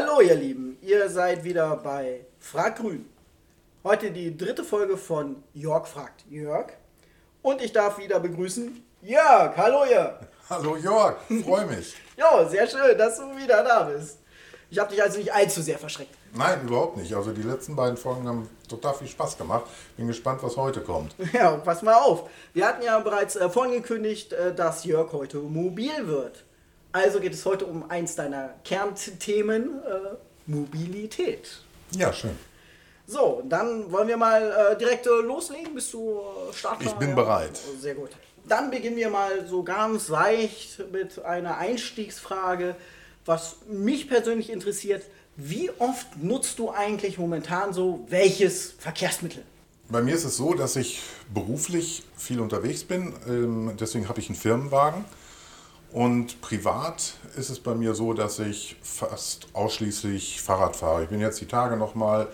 Hallo ihr Lieben, ihr seid wieder bei Frag Grün. Heute die dritte Folge von Jörg fragt Jörg. Und ich darf wieder begrüßen Jörg. Hallo Jörg. Hallo Jörg, freue mich. ja, sehr schön, dass du wieder da bist. Ich habe dich also nicht allzu sehr verschreckt. Nein, überhaupt nicht. Also die letzten beiden Folgen haben total viel Spaß gemacht. Bin gespannt, was heute kommt. Ja, pass mal auf. Wir hatten ja bereits äh, vorangekündigt, äh, dass Jörg heute mobil wird. Also geht es heute um eins deiner Kernthemen, äh, Mobilität. Ja, schön. So, dann wollen wir mal äh, direkt äh, loslegen. Bist du äh, startklar? Ich bin Ja. bereit. Sehr gut. Dann beginnen wir mal so ganz leicht mit einer Einstiegsfrage, was mich persönlich interessiert. Wie oft nutzt du eigentlich momentan so welches Verkehrsmittel? Bei mir ist es so, dass ich beruflich viel unterwegs bin. Ähm, deswegen habe ich einen Firmenwagen. Und privat ist es bei mir so, dass ich fast ausschließlich Fahrrad fahre. Ich bin jetzt die Tage nochmal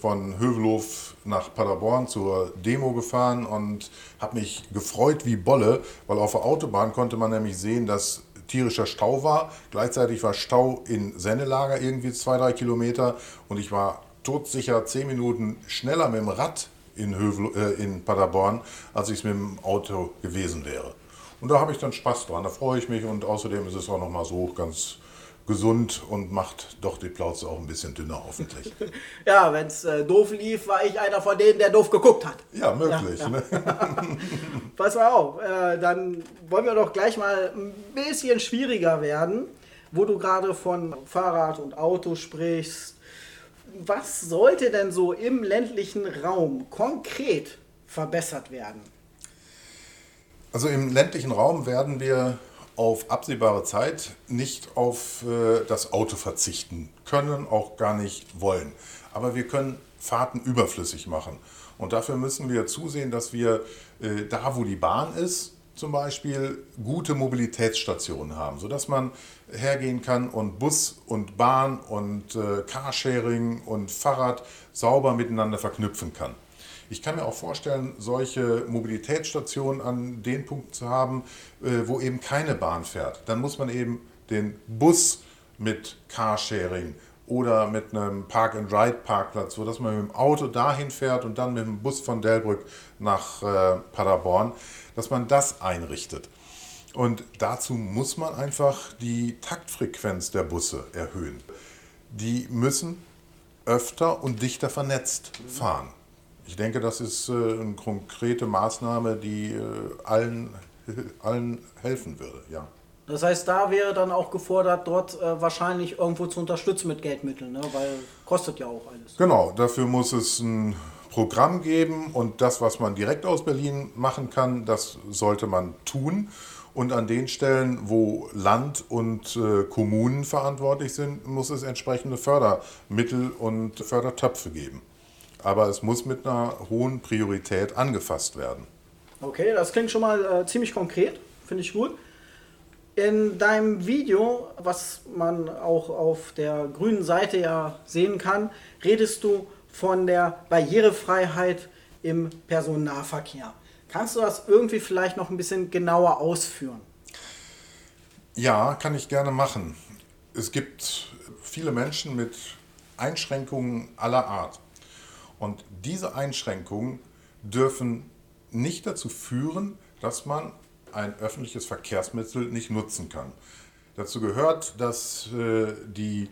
von Hövelhof nach Paderborn zur Demo gefahren und habe mich gefreut wie Bolle, weil auf der Autobahn konnte man nämlich sehen, dass tierischer Stau war. Gleichzeitig war Stau in Sennelager irgendwie zwei, drei Kilometer und ich war todsicher zehn Minuten schneller mit dem Rad in, Hövel, äh, in Paderborn, als ich es mit dem Auto gewesen wäre. Und da habe ich dann Spaß dran, da freue ich mich und außerdem ist es auch nochmal so ganz gesund und macht doch die Plauze auch ein bisschen dünner hoffentlich. Ja, wenn es äh, doof lief, war ich einer von denen, der doof geguckt hat. Ja, möglich. Ja, ja. Ne? Pass mal auf, äh, dann wollen wir doch gleich mal ein bisschen schwieriger werden, wo du gerade von Fahrrad und Auto sprichst. Was sollte denn so im ländlichen Raum konkret verbessert werden? Also im ländlichen Raum werden wir auf absehbare Zeit nicht auf äh, das Auto verzichten können, auch gar nicht wollen. Aber wir können Fahrten überflüssig machen. Und dafür müssen wir zusehen, dass wir äh, da, wo die Bahn ist, zum Beispiel gute Mobilitätsstationen haben, sodass man hergehen kann und Bus und Bahn und äh, Carsharing und Fahrrad sauber miteinander verknüpfen kann. Ich kann mir auch vorstellen, solche Mobilitätsstationen an den Punkten zu haben, äh, wo eben keine Bahn fährt. Dann muss man eben den Bus mit Carsharing oder mit einem Park-and-Ride-Parkplatz, sodass man mit dem Auto dahin fährt und dann mit dem Bus von Delbrück nach äh, Paderborn, dass man das einrichtet. Und dazu muss man einfach die Taktfrequenz der Busse erhöhen. Die müssen öfter und dichter vernetzt fahren. Ich denke, das ist äh, eine konkrete Maßnahme, die äh, allen, allen helfen würde. Ja. Das heißt, da wäre dann auch gefordert, dort äh, wahrscheinlich irgendwo zu unterstützen mit Geldmitteln, ne? weil kostet ja auch alles. Genau, dafür muss es ein Programm geben und das, was man direkt aus Berlin machen kann, das sollte man tun. Und an den Stellen, wo Land und äh, Kommunen verantwortlich sind, muss es entsprechende Fördermittel und Fördertöpfe geben. Aber es muss mit einer hohen Priorität angefasst werden. Okay, das klingt schon mal äh, ziemlich konkret, finde ich gut. In deinem Video, was man auch auf der grünen Seite ja sehen kann, redest du von der Barrierefreiheit im Personennahverkehr. Kannst du das irgendwie vielleicht noch ein bisschen genauer ausführen? Ja, kann ich gerne machen. Es gibt viele Menschen mit Einschränkungen aller Art. Und diese Einschränkungen dürfen nicht dazu führen, dass man ein öffentliches Verkehrsmittel nicht nutzen kann. Dazu gehört, dass äh, die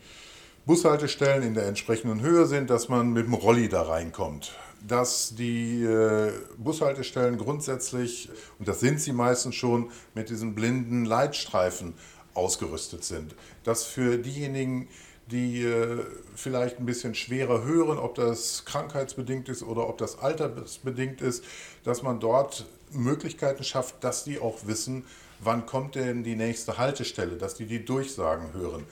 Bushaltestellen in der entsprechenden Höhe sind, dass man mit dem Rolli da reinkommt. Dass die äh, Bushaltestellen grundsätzlich, und das sind sie meistens schon, mit diesen blinden Leitstreifen ausgerüstet sind. Dass für diejenigen, die äh, vielleicht ein bisschen schwerer hören, ob das krankheitsbedingt ist oder ob das altersbedingt ist, dass man dort Möglichkeiten schafft, dass die auch wissen, wann kommt denn die nächste Haltestelle, dass die die Durchsagen hören,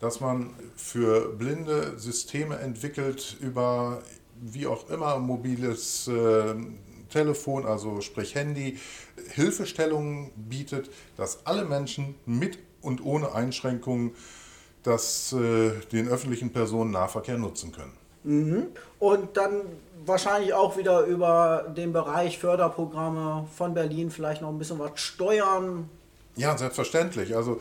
dass man für Blinde Systeme entwickelt über wie auch immer mobiles äh, Telefon, also sprich Handy, Hilfestellungen bietet, dass alle Menschen mit und ohne Einschränkungen das, äh, den öffentlichen Personennahverkehr nutzen können. Und dann wahrscheinlich auch wieder über den Bereich Förderprogramme von Berlin vielleicht noch ein bisschen was steuern. Ja, selbstverständlich. Also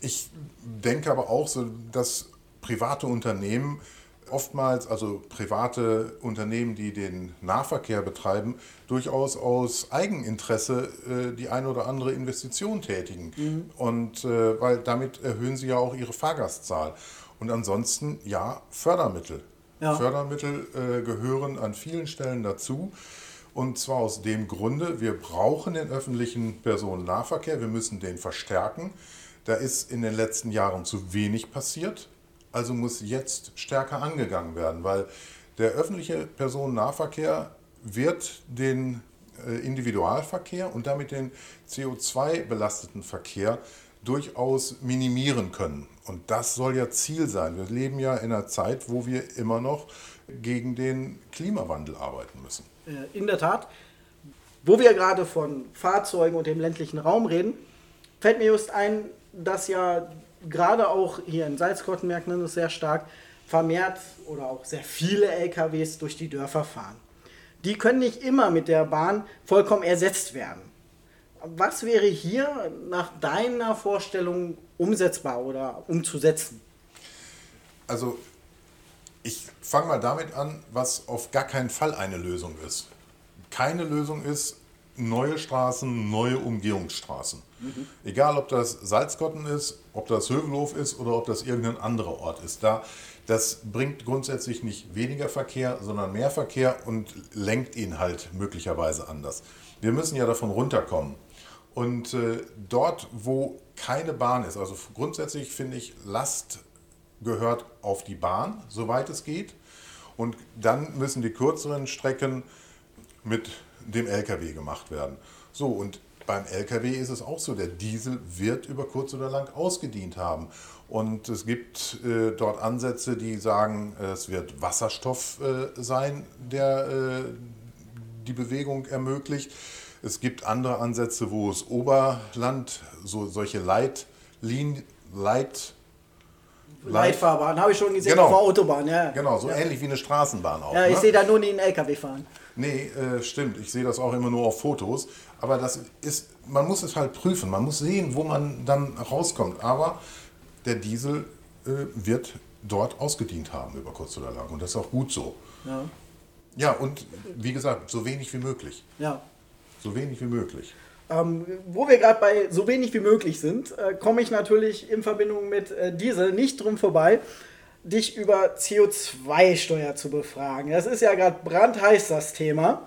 ich denke aber auch so, dass private Unternehmen oftmals, also private Unternehmen, die den Nahverkehr betreiben, durchaus aus Eigeninteresse äh, die eine oder andere Investition tätigen. Mhm. Und äh, weil damit erhöhen sie ja auch ihre Fahrgastzahl. Und ansonsten, ja, Fördermittel. Ja. Fördermittel äh, gehören an vielen Stellen dazu. Und zwar aus dem Grunde, wir brauchen den öffentlichen Personennahverkehr, wir müssen den verstärken. Da ist in den letzten Jahren zu wenig passiert, also muss jetzt stärker angegangen werden, weil der öffentliche Personennahverkehr wird den äh, Individualverkehr und damit den CO2-belasteten Verkehr durchaus minimieren können. Und das soll ja Ziel sein. Wir leben ja in einer Zeit, wo wir immer noch gegen den Klimawandel arbeiten müssen. Äh, in der Tat. Wo wir gerade von Fahrzeugen und dem ländlichen Raum reden, fällt mir just ein, dass ja gerade auch hier in Salzkotten merkt man es sehr stark, vermehrt oder auch sehr viele LKWs durch die Dörfer fahren. Die können nicht immer mit der Bahn vollkommen ersetzt werden. Was wäre hier nach deiner Vorstellung umsetzbar oder umzusetzen? Also ich fange mal damit an, was auf gar keinen Fall eine Lösung ist. Keine Lösung ist neue Straßen, neue Umgehungsstraßen. Mhm. Egal, ob das Salzkotten ist, ob das Hövelhof ist oder ob das irgendein anderer Ort ist. Da, das bringt grundsätzlich nicht weniger Verkehr, sondern mehr Verkehr und lenkt ihn halt möglicherweise anders. Wir müssen ja davon runterkommen. Und äh, dort, wo keine Bahn ist, also grundsätzlich finde ich, Last gehört auf die Bahn, soweit es geht. Und dann müssen die kürzeren Strecken mit dem LKW gemacht werden. So, und beim LKW ist es auch so, der Diesel wird über kurz oder lang ausgedient haben. Und es gibt äh, dort Ansätze, die sagen, es wird Wasserstoff äh, sein, der äh, die Bewegung ermöglicht. Es gibt andere Ansätze, wo es Oberland, so solche Leitlinien, Leit, Leitfahrbahn, habe ich schon gesehen genau. auf der Autobahn. Ja. Genau, so ja. ähnlich wie eine Straßenbahn auch. Ja, ich ne? sehe da nur den LKW fahren. Nee, äh, stimmt. Ich sehe das auch immer nur auf Fotos. Aber das ist, man muss es halt prüfen. Man muss sehen, wo man dann rauskommt. Aber der Diesel äh, wird dort ausgedient haben, über kurz oder lang. Und das ist auch gut so. Ja. Ja, und wie gesagt, so wenig wie möglich. Ja. So wenig wie möglich. Ähm, wo wir gerade bei so wenig wie möglich sind, äh, komme ich natürlich in Verbindung mit äh, Diesel nicht drum vorbei, dich über CO2-Steuer zu befragen. Das ist ja gerade brandheiß das Thema.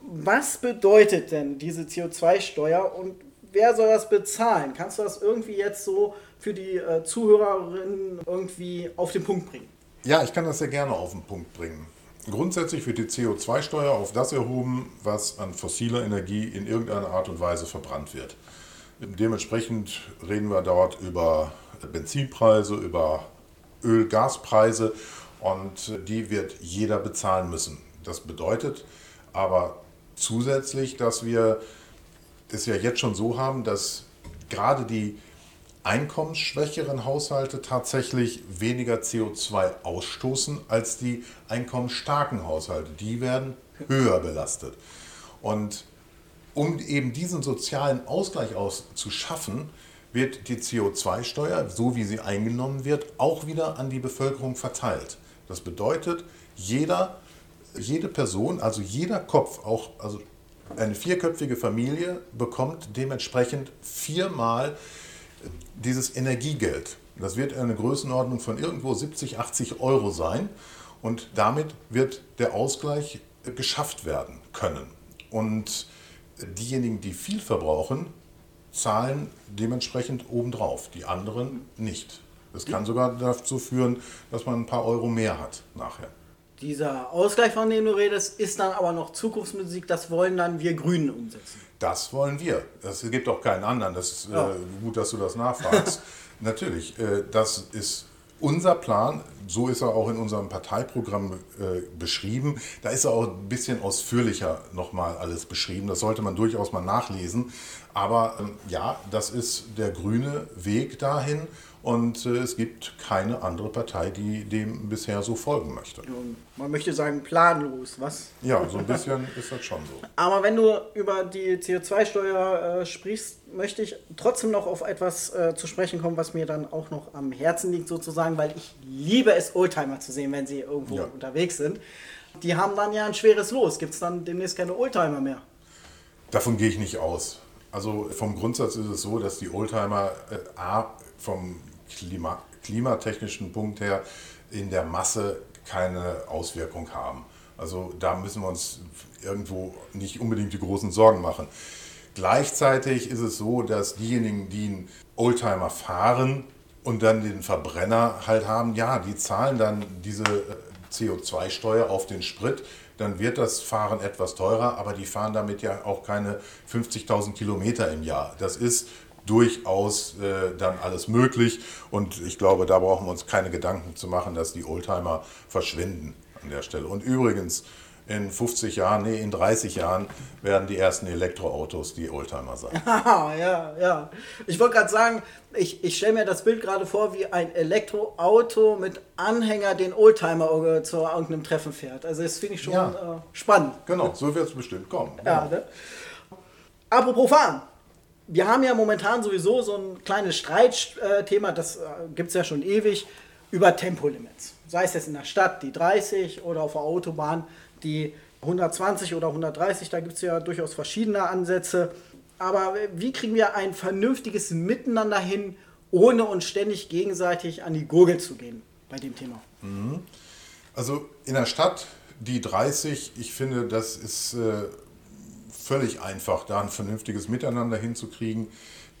Was bedeutet denn diese CO2-Steuer und wer soll das bezahlen? Kannst du das irgendwie jetzt so für die äh, Zuhörerinnen irgendwie auf den Punkt bringen? Ja, ich kann das sehr gerne auf den Punkt bringen. Grundsätzlich wird die CO2-Steuer auf das erhoben, was an fossiler Energie in irgendeiner Art und Weise verbrannt wird. Dementsprechend reden wir dort über Benzinpreise, über Öl-, Gaspreise und die wird jeder bezahlen müssen. Das bedeutet aber zusätzlich, dass wir es ja jetzt schon so haben, dass gerade die einkommensschwächeren Haushalte tatsächlich weniger CO2 ausstoßen als die einkommensstarken Haushalte. Die werden höher belastet. Und um eben diesen sozialen Ausgleich aus zu schaffen, wird die CO2-Steuer, so wie sie eingenommen wird, auch wieder an die Bevölkerung verteilt. Das bedeutet, jeder, jede Person, also jeder Kopf, auch also eine vierköpfige Familie bekommt dementsprechend viermal dieses Energiegeld. Das wird eine Größenordnung von irgendwo 70, 80 Euro sein und damit wird der Ausgleich geschafft werden können. Und diejenigen, die viel verbrauchen, zahlen dementsprechend obendrauf, die anderen nicht. Das kann sogar dazu führen, dass man ein paar Euro mehr hat nachher. Dieser Ausgleich, von dem du redest, ist dann aber noch Zukunftsmusik, das wollen dann wir Grünen umsetzen. Das wollen wir. Es gibt auch keinen anderen. Das ist ja. äh, gut, dass du das nachfragst. Natürlich, äh, das ist unser Plan. So ist er auch in unserem Parteiprogramm äh, beschrieben. Da ist er auch ein bisschen ausführlicher nochmal alles beschrieben. Das sollte man durchaus mal nachlesen. Aber ähm, ja, das ist der grüne Weg dahin. Und äh, es gibt keine andere Partei, die dem bisher so folgen möchte. Man möchte sagen, planlos, was? Ja, so ein bisschen ist das schon so. Aber wenn du über die CO2-Steuer äh, sprichst, möchte ich trotzdem noch auf etwas äh, zu sprechen kommen, was mir dann auch noch am Herzen liegt, sozusagen sagen, weil ich liebe es, Oldtimer zu sehen, wenn sie irgendwo Ja. unterwegs sind. Die haben dann ja ein schweres Los. Gibt es dann demnächst keine Oldtimer mehr? Davon gehe ich nicht aus. Also vom Grundsatz ist es so, dass die Oldtimer äh, A, vom Klima, klimatechnischen Punkt her in der Masse keine Auswirkung haben. Also da müssen wir uns irgendwo nicht unbedingt die großen Sorgen machen. Gleichzeitig ist es so, dass diejenigen, die einen Oldtimer fahren und dann den Verbrenner halt haben, ja, die zahlen dann diese äh, CO2-Steuer auf den Sprit, dann wird das Fahren etwas teurer, aber die fahren damit ja auch keine 50.000 Kilometer im Jahr. Das ist durchaus äh, dann alles möglich und ich glaube, da brauchen wir uns keine Gedanken zu machen, dass die Oldtimer verschwinden an der Stelle. Und übrigens, in 50 Jahren, nee, in 30 Jahren werden die ersten Elektroautos die Oldtimer sein. Ja, ja. Ich wollte gerade sagen, ich, ich stelle mir das Bild gerade vor, wie ein Elektroauto mit Anhänger den Oldtimer zu irgendeinem Treffen fährt. Also das finde ich schon Ja. äh, spannend. Genau, so wird es bestimmt kommen. Ja, ne? Apropos Fahren. Wir haben ja momentan sowieso so ein kleines Streitthema, das äh, gibt es ja schon ewig, über Tempolimits. Sei es jetzt in der Stadt die 30 oder auf der Autobahn die 120 oder 130, da gibt es ja durchaus verschiedene Ansätze. Aber wie kriegen wir ein vernünftiges Miteinander hin, ohne uns ständig gegenseitig an die Gurgel zu gehen bei dem Thema? Also in der Stadt die 30, ich finde, das ist äh, völlig einfach, da ein vernünftiges Miteinander hinzukriegen.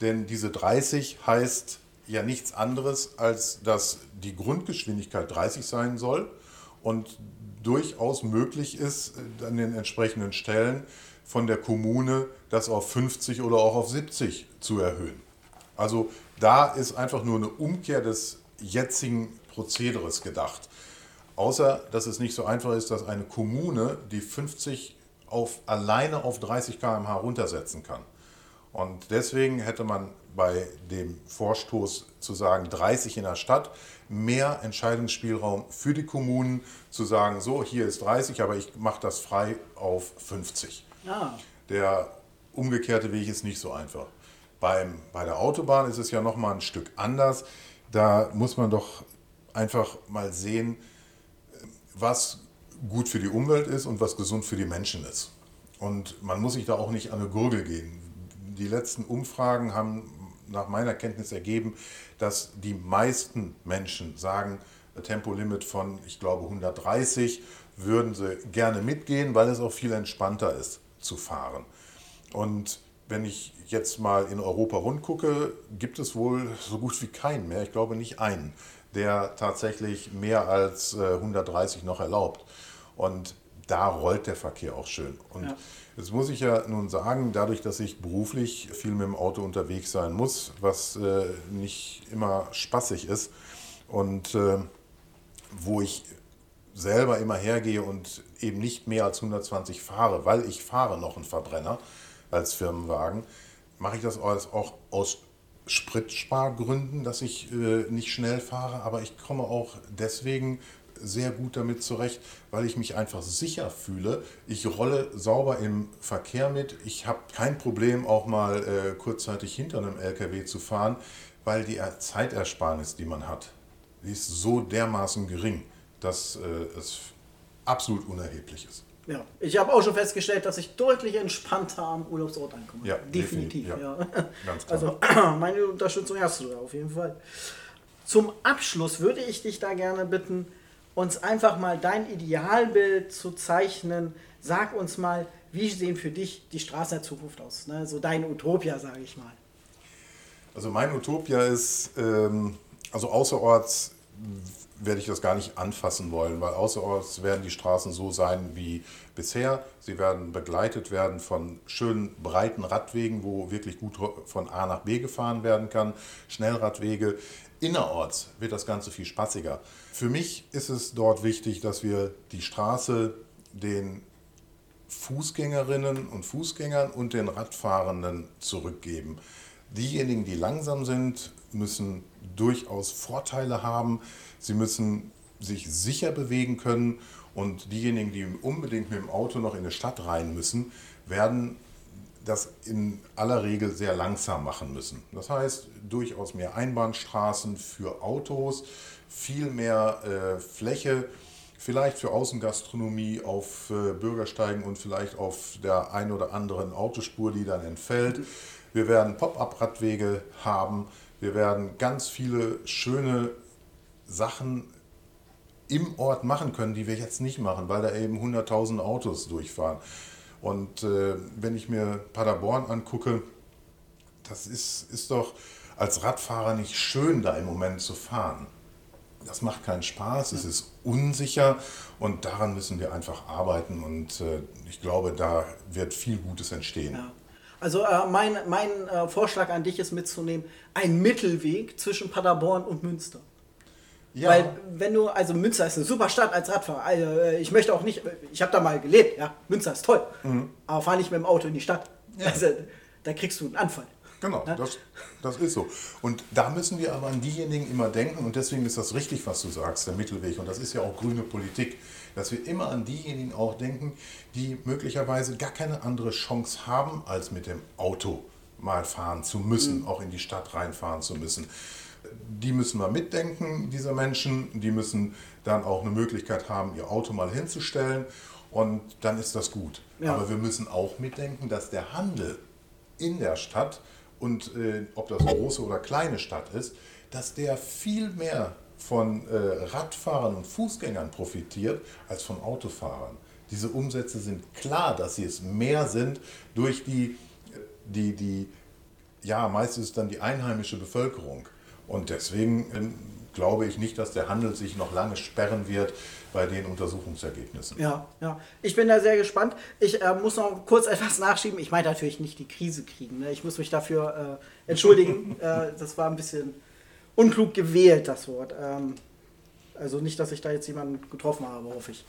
Denn diese 30 heißt ja nichts anderes, als dass die Grundgeschwindigkeit 30 sein soll und durchaus möglich ist, äh, an den entsprechenden Stellen von der Kommune das auf 50 oder auch auf 70 zu erhöhen. Also da ist einfach nur eine Umkehr des jetzigen Prozederes gedacht. Außer, dass es nicht so einfach ist, dass eine Kommune die 50 auf, alleine auf 30 km/h runtersetzen kann. Und deswegen hätte man bei dem Vorstoß zu sagen, 30 in der Stadt, mehr Entscheidungsspielraum für die Kommunen zu sagen, so, hier ist 30, aber ich mache das frei auf 50. Ah, Der umgekehrte Weg ist nicht so einfach. Beim, bei der Autobahn ist es ja noch mal ein Stück anders. Da muss man doch einfach mal sehen, was gut für die Umwelt ist und was gesund für die Menschen ist. Und man muss sich da auch nicht an eine Gurgel gehen. Die letzten Umfragen haben nach meiner Kenntnis ergeben, dass die meisten Menschen sagen, Tempolimit von, ich glaube, 130 würden sie gerne mitgehen, weil es auch viel entspannter ist zu fahren. Und wenn ich jetzt mal in Europa rund gucke, gibt es wohl so gut wie keinen mehr, ich glaube nicht einen, der tatsächlich mehr als äh, 130 noch erlaubt. Und da rollt der Verkehr auch schön. Und Ja. jetzt muss ich ja nun sagen, dadurch, dass ich beruflich viel mit dem Auto unterwegs sein muss, was äh, nicht immer spaßig ist und äh, wo ich selber immer hergehe und eben nicht mehr als 120 fahre, weil ich fahre noch einen Verbrenner als Firmenwagen, mache ich das auch aus Spritspargründen, dass ich äh, nicht schnell fahre, aber ich komme auch deswegen sehr gut damit zurecht, weil ich mich einfach sicher fühle. Ich rolle sauber im Verkehr mit. Ich habe kein Problem, auch mal äh, kurzzeitig hinter einem LKW zu fahren, weil die Er- Zeitersparnis, die man hat, die ist so dermaßen gering, dass äh, es absolut unerheblich ist. Ja, ich habe auch schon festgestellt, dass ich deutlich entspannter am Urlaubsort ankomme. Ja, definitiv. definitiv, ja. ja. Ganz klar. Also meine Unterstützung hast du da auf jeden Fall. Zum Abschluss würde ich dich da gerne bitten, uns einfach mal dein Idealbild zu zeichnen. Sag uns mal, wie sehen für dich die Straßen der Zukunft aus? Ne? So dein Utopia, sage ich mal. Also mein Utopia ist, ähm, also außerorts werde ich das gar nicht anfassen wollen, weil außerorts werden die Straßen so sein wie bisher. Sie werden begleitet werden von schönen breiten Radwegen, wo wirklich gut von A nach B gefahren werden kann, Schnellradwege. Innerorts wird das Ganze viel spaßiger. Für mich ist es dort wichtig, dass wir die Straße den Fußgängerinnen und Fußgängern und den Radfahrenden zurückgeben. Diejenigen, die langsam sind, müssen durchaus Vorteile haben. Sie müssen sich sicher bewegen können und diejenigen, die unbedingt mit dem Auto noch in eine Stadt rein müssen, werden das in aller Regel sehr langsam machen müssen. Das heißt, durchaus mehr Einbahnstraßen für Autos, viel mehr äh, Fläche, vielleicht für Außengastronomie auf äh, Bürgersteigen und vielleicht auf der ein oder anderen Autospur, die dann entfällt. Wir werden Pop-up-Radwege haben. Wir werden ganz viele schöne Sachen im Ort machen können, die wir jetzt nicht machen, weil da eben 100.000 Autos durchfahren. Und äh, wenn ich mir Paderborn angucke, das ist, ist doch als Radfahrer nicht schön, da im Moment zu fahren. Das macht keinen Spaß, es ist unsicher und daran müssen wir einfach arbeiten und äh, ich glaube, da wird viel Gutes entstehen. Ja. Also äh, mein, mein äh, Vorschlag an dich ist mitzunehmen, ein Mittelweg zwischen Paderborn und Münster. Ja. Weil wenn du, also Münster ist eine super Stadt als Radfahrer. Also, äh, ich möchte auch nicht, ich habe da mal gelebt, ja, Münster ist toll, mhm. aber fahr nicht mit dem Auto in die Stadt. Ja. Also, da kriegst du einen Anfall. Genau, ja? das, das ist so. Und da müssen wir aber an diejenigen immer denken und deswegen ist das richtig, was du sagst, der Mittelweg. Und das ist ja auch grüne Politik, dass wir immer an diejenigen auch denken, die möglicherweise gar keine andere Chance haben, als mit dem Auto mal fahren zu müssen, mhm. auch in die Stadt reinfahren zu müssen die müssen wir mitdenken, diese Menschen. Die müssen dann auch eine Möglichkeit haben, ihr Auto mal hinzustellen und dann ist das gut. Ja. Aber wir müssen auch mitdenken, dass der Handel in der Stadt und äh, ob das eine große oder kleine Stadt ist, dass der viel mehr von äh, Radfahrern und Fußgängern profitiert als von Autofahrern. Diese Umsätze sind klar, dass sie es mehr sind durch die, die, die ja, meist ist es dann die einheimische Bevölkerung. Und deswegen ähm, glaube ich nicht, dass der Handel sich noch lange sperren wird bei den Untersuchungsergebnissen. Ja, ja. Ich bin da sehr gespannt. Ich äh, muss noch kurz etwas nachschieben. Ich meine natürlich nicht die Krise kriegen. Ne? Ich muss mich dafür äh, entschuldigen. äh, das war ein bisschen unklug gewählt, das Wort. Ähm, also nicht, dass ich da jetzt jemanden getroffen habe, hoffe ich.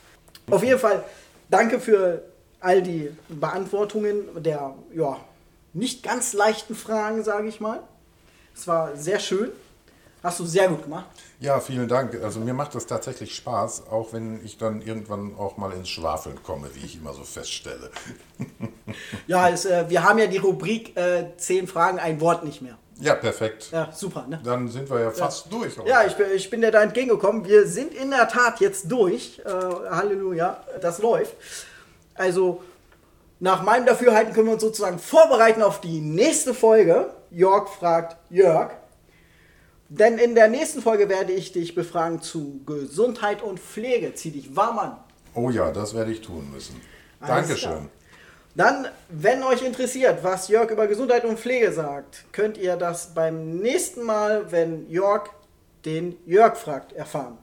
Auf jeden Fall danke für all die Beantwortungen der ja, nicht ganz leichten Fragen, sage ich mal. Es war sehr schön. Hast du sehr gut gemacht. Ja, vielen Dank. Also mir macht das tatsächlich Spaß, auch wenn ich dann irgendwann auch mal ins Schwafeln komme, wie ich immer so feststelle. ja, es, äh, wir haben ja die Rubrik äh, 10 Fragen, ein Wort nicht mehr. Ja, perfekt. Ja, super. Ne? Dann sind wir ja fast ja. durch. Heute. Ja, ich bin, ich bin dir da entgegengekommen. Wir sind in der Tat jetzt durch. Äh, Halleluja, das läuft. Also nach meinem Dafürhalten können wir uns sozusagen vorbereiten auf die nächste Folge. Jörg fragt Jörg. Denn in der nächsten Folge werde ich dich befragen zu Gesundheit und Pflege. Zieh dich warm an. Oh ja, das werde ich tun müssen. Alles Dankeschön. Klar. Dann, wenn euch interessiert, was Jörg über Gesundheit und Pflege sagt, könnt ihr das beim nächsten Mal, wenn Jörg den Jörg fragt, erfahren.